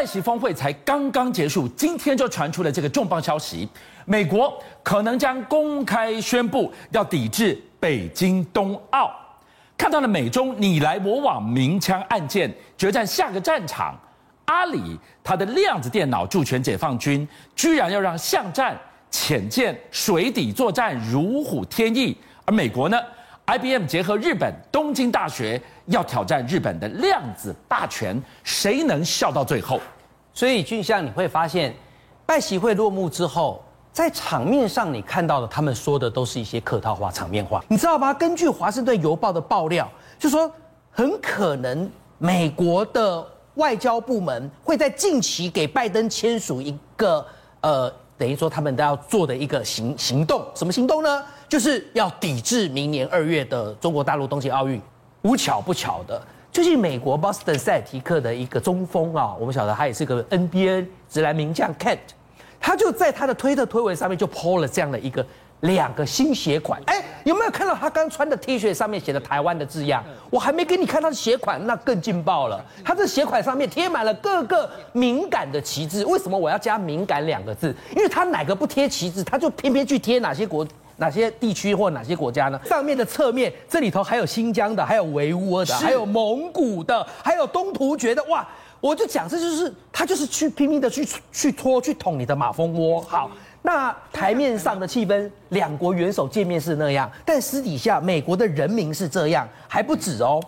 拜习峰会才刚刚结束，今天就传出了这个重磅消息：美国可能将公开宣布要抵制北京冬奥。看到了美中你来我往明枪暗箭，决战下个战场。阿里它的量子电脑助拳解放军，居然要让巷战、潜舰、水底作战如虎添翼，而美国呢？IBM 结合日本东京大学要挑战日本的量子霸权，谁能笑到最后？所以俊相你会发现，拜习会落幕之后，在场面上你看到的，他们说的都是一些客套话、场面话，你知道吗？根据华盛顿邮报的爆料，就说很可能美国的外交部门会在近期给拜登签署一个呃。等于说他们都要做的一个行行动，什么行动呢？就是要抵制明年二月的中国大陆冬季奥运。无巧不巧的，最近美国 Boston 赛提克的一个中锋啊，我们晓得他也是个 NBA 直男名将 Kent，他就在他的推特推文上面就 po 了这样的一个。两个新鞋款，哎，有没有看到他刚穿的 T 恤上面写的台湾的字样？我还没给你看他的鞋款，那更劲爆了。他这鞋款上面贴满了各个敏感的旗帜。为什么我要加“敏感”两个字？因为他哪个不贴旗帜，他就偏偏去贴哪些国、哪些地区或哪些国家呢？上面的侧面，这里头还有新疆的，还有维吾尔的，还有蒙古的，还有东突厥的。哇，我就讲，这就是他就是去拼命的去去拖去捅你的马蜂窝。好。那台面上的气氛，两国元首见面是那样，但私底下美国的人民是这样，还不止哦。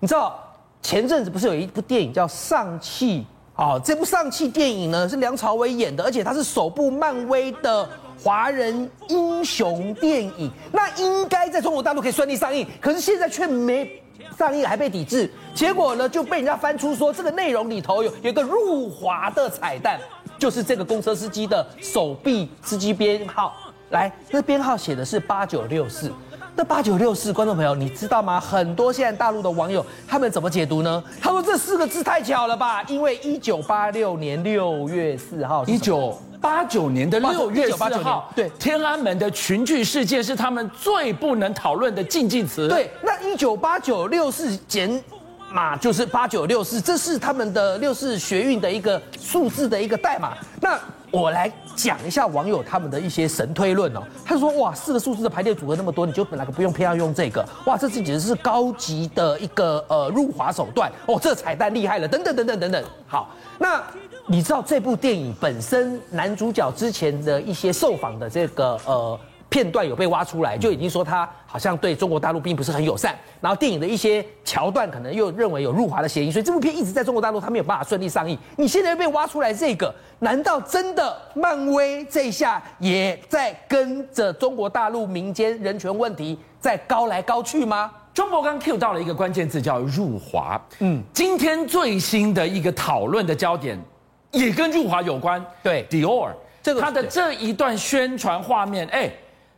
你知道前阵子不是有一部电影叫《上气》啊？这部《上气》电影呢是梁朝伟演的，而且它是首部漫威的华人英雄电影，那应该在中国大陆可以顺利上映，可是现在却没上映，还被抵制。结果呢就被人家翻出说这个内容里头有有一个入华的彩蛋。就是这个公车司机的手臂司机编号，来，那编号写的是八九六四。那八九六四，观众朋友，你知道吗？很多现在大陆的网友他们怎么解读呢？他说这四个字太巧了吧，因为一九八六年六月四号，一九八九年的六月四号，对，天安门的群聚事件是他们最不能讨论的禁忌词。对，那一九八九六四减。码就是八九六四，这是他们的六四学运的一个数字的一个代码。那我来讲一下网友他们的一些神推论哦。他说：哇，四个数字的排列组合那么多，你就本来不用偏要用这个？哇，这是简直是高级的一个呃入华手段哦。这彩蛋厉害了，等等等等等等。好，那你知道这部电影本身男主角之前的一些受访的这个呃。片段有被挖出来，就已经说他好像对中国大陆并不是很友善。然后电影的一些桥段可能又认为有入华的嫌疑，所以这部片一直在中国大陆，他没有办法顺利上映。你现在又被挖出来这个，难道真的漫威这一下也在跟着中国大陆民间人权问题在高来高去吗？中国刚 cue 到了一个关键字叫入华。嗯，今天最新的一个讨论的焦点也跟入华有关。对，Dior 这个他的这一段宣传画面，哎。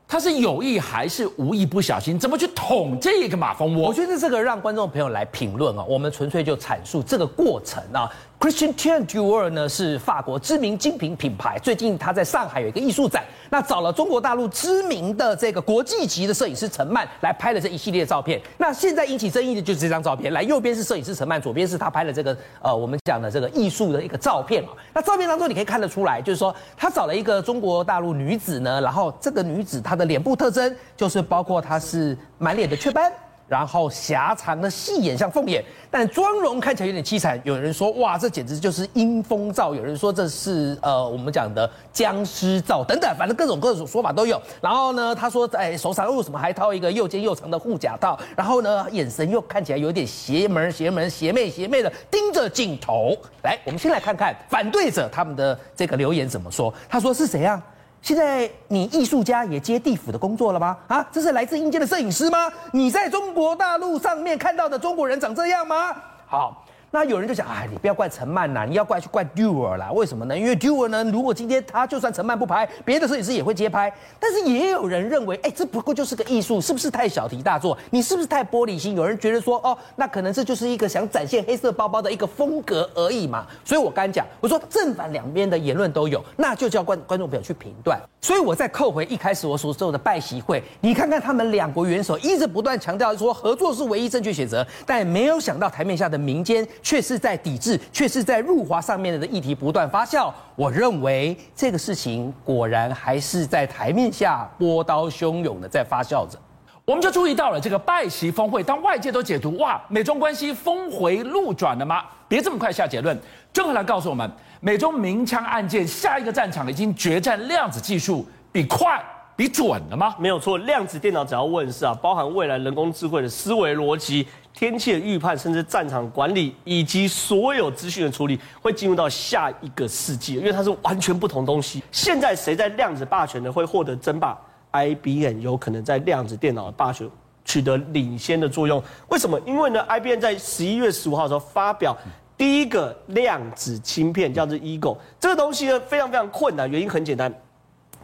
他是有意还是无意不小心？怎么去捅这个马蜂窝？我觉得这个让观众朋友来评论啊，我们纯粹就阐述这个过程啊。Christian Dior 呢是法国知名精品品牌，最近他在上海有一个艺术展，那找了中国大陆知名的这个国际级的摄影师陈曼来拍了这一系列照片。那现在引起争议的就是这张照片，来右边是摄影师陈曼，左边是他拍的这个呃我们讲的这个艺术的一个照片啊。那照片当中你可以看得出来，就是说他找了一个中国大陆女子呢，然后这个女子她的脸部特征就是包括她是满脸的雀斑。然后狭长的细眼像凤眼，但妆容看起来有点凄惨。有人说哇，这简直就是阴风照；有人说这是呃我们讲的僵尸照等等，反正各种各种说法都有。然后呢，他说在手上为什么还套一个又尖又长的护甲套？然后呢，眼神又看起来有点邪门邪门邪魅邪魅的盯着镜头。来，我们先来看看反对者他们的这个留言怎么说。他说是谁啊？现在你艺术家也接地府的工作了吗？啊，这是来自阴间的摄影师吗？你在中国大陆上面看到的中国人长这样吗？好。那有人就想，哎，你不要怪陈曼呐，你要怪去怪 Dior 啦。为什么呢？因为 Dior 呢，如果今天他就算陈曼不拍，别的摄影师也会接拍。但是也有人认为，哎，这不过就是个艺术，是不是太小题大做？你是不是太玻璃心？有人觉得说，哦，那可能这就是一个想展现黑色包包的一个风格而已嘛。所以我刚讲，我说正反两边的言论都有，那就叫观观众朋友去评断。所以我再扣回一开始我所说的拜习会，你看看他们两国元首一直不断强调说合作是唯一正确选择，但没有想到台面下的民间。却是在抵制，却是在入华上面的议题不断发酵。我认为这个事情果然还是在台面下波涛汹涌的在发酵着。我们就注意到了这个拜习峰会，当外界都解读哇，美中关系峰回路转了吗？别这么快下结论，郑和来告诉我们，美中鸣枪案件下一个战场已经决战量子技术，比快比准了吗？没有错，量子电脑只要问世啊，包含未来人工智慧的思维逻辑、天气的预判，甚至战场管理以及所有资讯的处理，会进入到下一个世纪，因为它是完全不同东西。现在谁在量子霸权呢？会获得争霸？IBM 有可能在量子电脑的霸权取得领先的作用，为什么？因为呢，IBM 在十一月十五号的时候发表第一个量子芯片，叫做 Eagle。这个东西呢非常非常困难，原因很简单，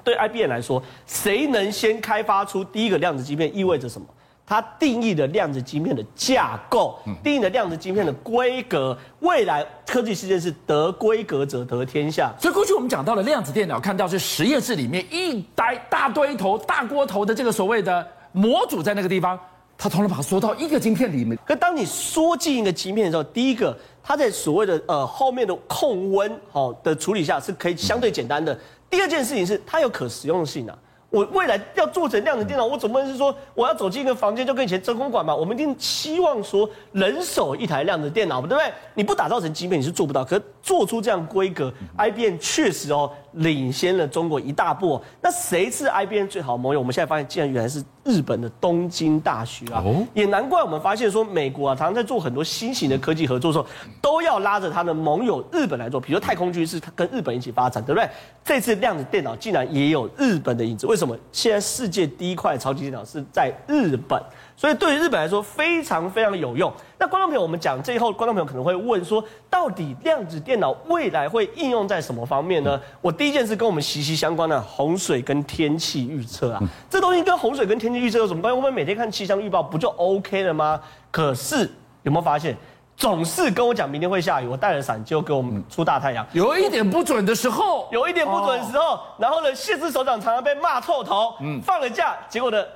对 IBM 来说，谁能先开发出第一个量子芯片，意味着什么？它定义的量子晶片的架构，定义的量子晶片的规格，未来科技世界是得规格者得天下。所以过去我们讲到了量子电脑，看到是实验室里面一呆大堆头、大锅头的这个所谓的模组在那个地方，它通常把它缩到一个晶片里面。可当你缩进一个晶片的时候，第一个它在所谓的呃后面的控温好的处理下是可以相对简单的。第二件事情是它有可实用性啊。我未来要做成量子电脑，我总不能是说我要走进一个房间就跟以前真空管嘛？我们一定期望说人手一台量子电脑，对不对？你不打造成晶片，你是做不到。可是做出这样规格，IBM 确实哦领先了中国一大步。那谁是 IBM 最好的盟友？我们现在发现，竟然原来是日本的东京大学啊！也难怪我们发现说，美国啊常常在做很多新型的科技合作的时候，都要拉着他的盟友日本来做。比如太空军是他跟日本一起发展，对不对？这次量子电脑竟然也有日本的影子，为？什么？现在世界第一块超级电脑是在日本，所以对于日本来说非常非常有用。那观众朋友，我们讲最后，观众朋友可能会问说，到底量子电脑未来会应用在什么方面呢？我第一件事跟我们息息相关的洪水跟天气预测啊，这东西跟洪水跟天气预测有什么关系？我们每天看气象预报不就 OK 了吗？可是有没有发现？总是跟我讲明天会下雨，我带了伞就给我们出大太阳。有一点不准的时候，有一点不准的时候，然后呢，谢氏首长常常被骂臭头。嗯，放了假，结果呢，台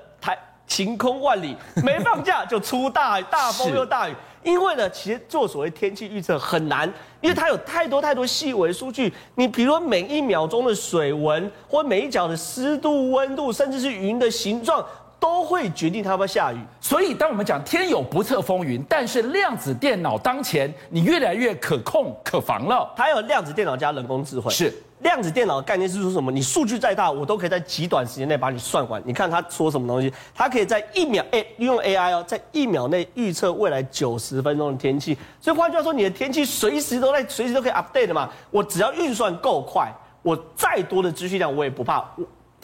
晴空万里；没放假就出大大风又大雨。因为呢，其实做所谓天气预测很难，因为它有太多太多细微数据。你比如说每一秒钟的水温，或每一角的湿度、温度，甚至是云的形状。都会决定它要不要下雨，所以当我们讲天有不测风云，但是量子电脑当前，你越来越可控可防了。它有量子电脑加人工智慧，是量子电脑的概念是说什么？你数据再大，我都可以在极短时间内把你算完。你看他说什么东西？它可以在一秒，哎，用 AI 哦，在一秒内预测未来九十分钟的天气。所以换句话说，你的天气随时都在，随时都可以 update 的嘛。我只要运算够快，我再多的资讯量我也不怕。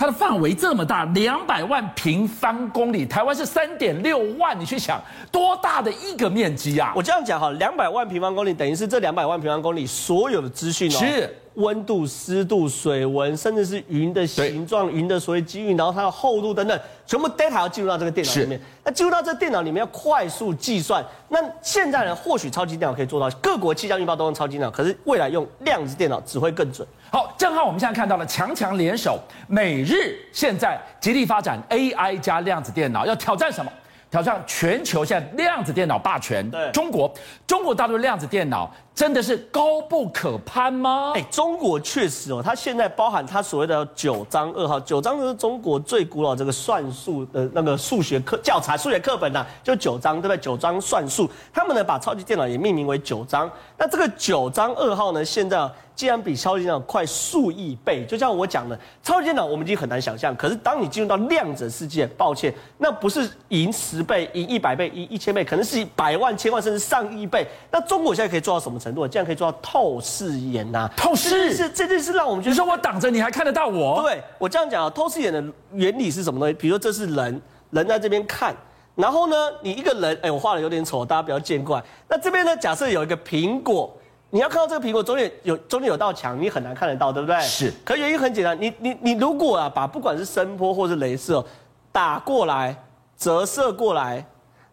它的范围这么大，两百万平方公里，台湾是三点六万，你去想多大的一个面积啊？我这样讲哈，两百万平方公里等于是这两百万平方公里所有的资讯哦，是温度、湿度、水温，甚至是云的形状、云的所谓积云，然后它的厚度等等，全部 data 要进入到这个电脑里面。那进入到这个电脑里面要快速计算。那现在呢，或许超级电脑可以做到，各国气象预报都用超级电脑，可是未来用量子电脑只会更准。好，正好我们现在看到了强强联手，美日现在极力发展 AI 加量子电脑，要挑战什么？挑战全球现在量子电脑霸权。对，中国，中国大陆量子电脑。真的是高不可攀吗？哎，中国确实哦，它现在包含它所谓的九章二号，九章就是中国最古老这个算术的那个数学课教材、数学课本呐、就九章，对不对？九章算术，他们呢把超级电脑也命名为九章。那这个九章二号呢，现在竟然比超级电脑快数亿倍，就像我讲的，超级电脑我们已经很难想象，可是当你进入到量子世界，抱歉，那不是赢十倍、赢一百倍、赢一千倍，可能是百万、千万甚至上亿倍。那中国现在可以做到什么？程度，这样可以做到透视眼呐、啊？透视是这件事让我们觉得，你说我挡着你还看得到我？对，我这样讲啊，透视眼的原理是什么东西？比如说这是人，人在这边看，然后呢，你一个人，哎，我画的有点丑，大家不要见怪。那这边呢，假设有一个苹果，你要看到这个苹果中间有中间有道墙，你很难看得到，对不对？是。可原因很简单，你你你如果啊，把不管是声波或是镭射打过来，折射过来，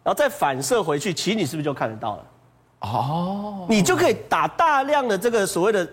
然后再反射回去，其实你是不是就看得到了？哦，你就可以打大量的这个所谓的，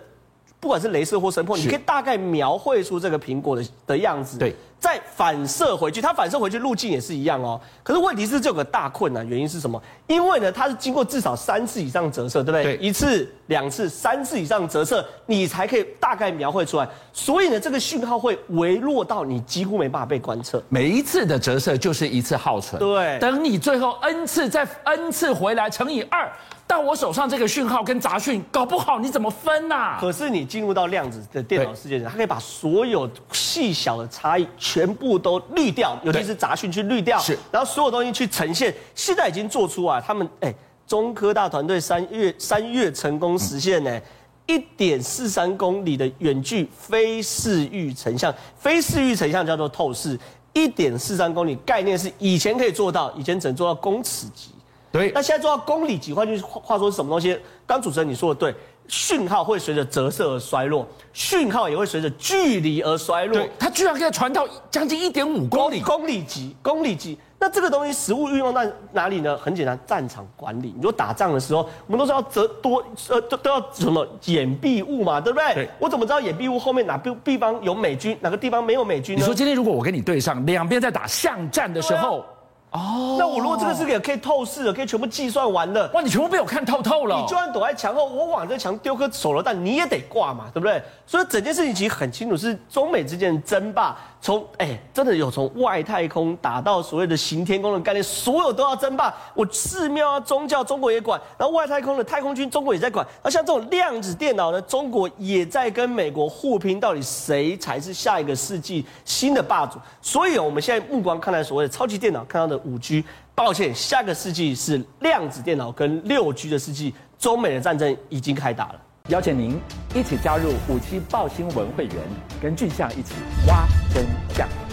不管是镭射或声波，你可以大概描绘出这个苹果的的样子。对，再反射回去，它反射回去路径也是一样哦。可是问题是这有个大困难，原因是什么？因为呢，它是经过至少三次以上折射，对不对？对，一次、两次、三次以上折射，你才可以大概描绘出来。所以呢，这个讯号会微弱到你几乎没办法被观测。每一次的折射就是一次耗损。对，等你最后 n 次再 n 次回来乘以二。但我手上这个讯号跟杂讯，搞不好你怎么分呐、啊？可是你进入到量子的电脑世界，它可以把所有细小的差异全部都滤掉，尤其是杂讯去滤掉，是，然后所有东西去呈现。现在已经做出啊，他们哎，中科大团队三月三月成功实现呢，一点四三公里的远距非视域成像，非视域成像叫做透视，一点四三公里概念是以前可以做到，以前只能做到公尺级。对，那现在做到公里级，换句话说是什么东西？刚主持人你说的对，讯号会随着折射而衰落，讯号也会随着距离而衰落。对，它居然可以传到将近一点五公里，公里级，公里级。那这个东西实物运用在哪里呢？很简单，战场管理。你说打仗的时候，我们都是要折多呃都都要什么掩蔽物嘛，对不对？对。我怎么知道掩蔽物后面哪个地方有美军，哪个地方没有美军呢？你说今天如果我跟你对上，两边在打巷战的时候。哦，那我如果这个是个可以透视的，可以全部计算完的，哇，你全部被我看透透了。你就算躲在墙后，我往这墙丢颗手榴弹，你也得挂嘛，对不对？所以整件事情其实很清楚，是中美之间的争霸。从哎，真的有从外太空打到所谓的行天宫的概念，所有都要争霸。我寺庙啊、宗教，中国也管；然后外太空的太空军，中国也在管。那像这种量子电脑呢，中国也在跟美国互拼，到底谁才是下一个世纪新的霸主？所以我们现在目光看待所谓的超级电脑，看到的五 G，抱歉，下个世纪是量子电脑跟六 G 的世纪，中美的战争已经开打了。邀请您一起加入五七爆新闻会员，跟俊相一起挖真相。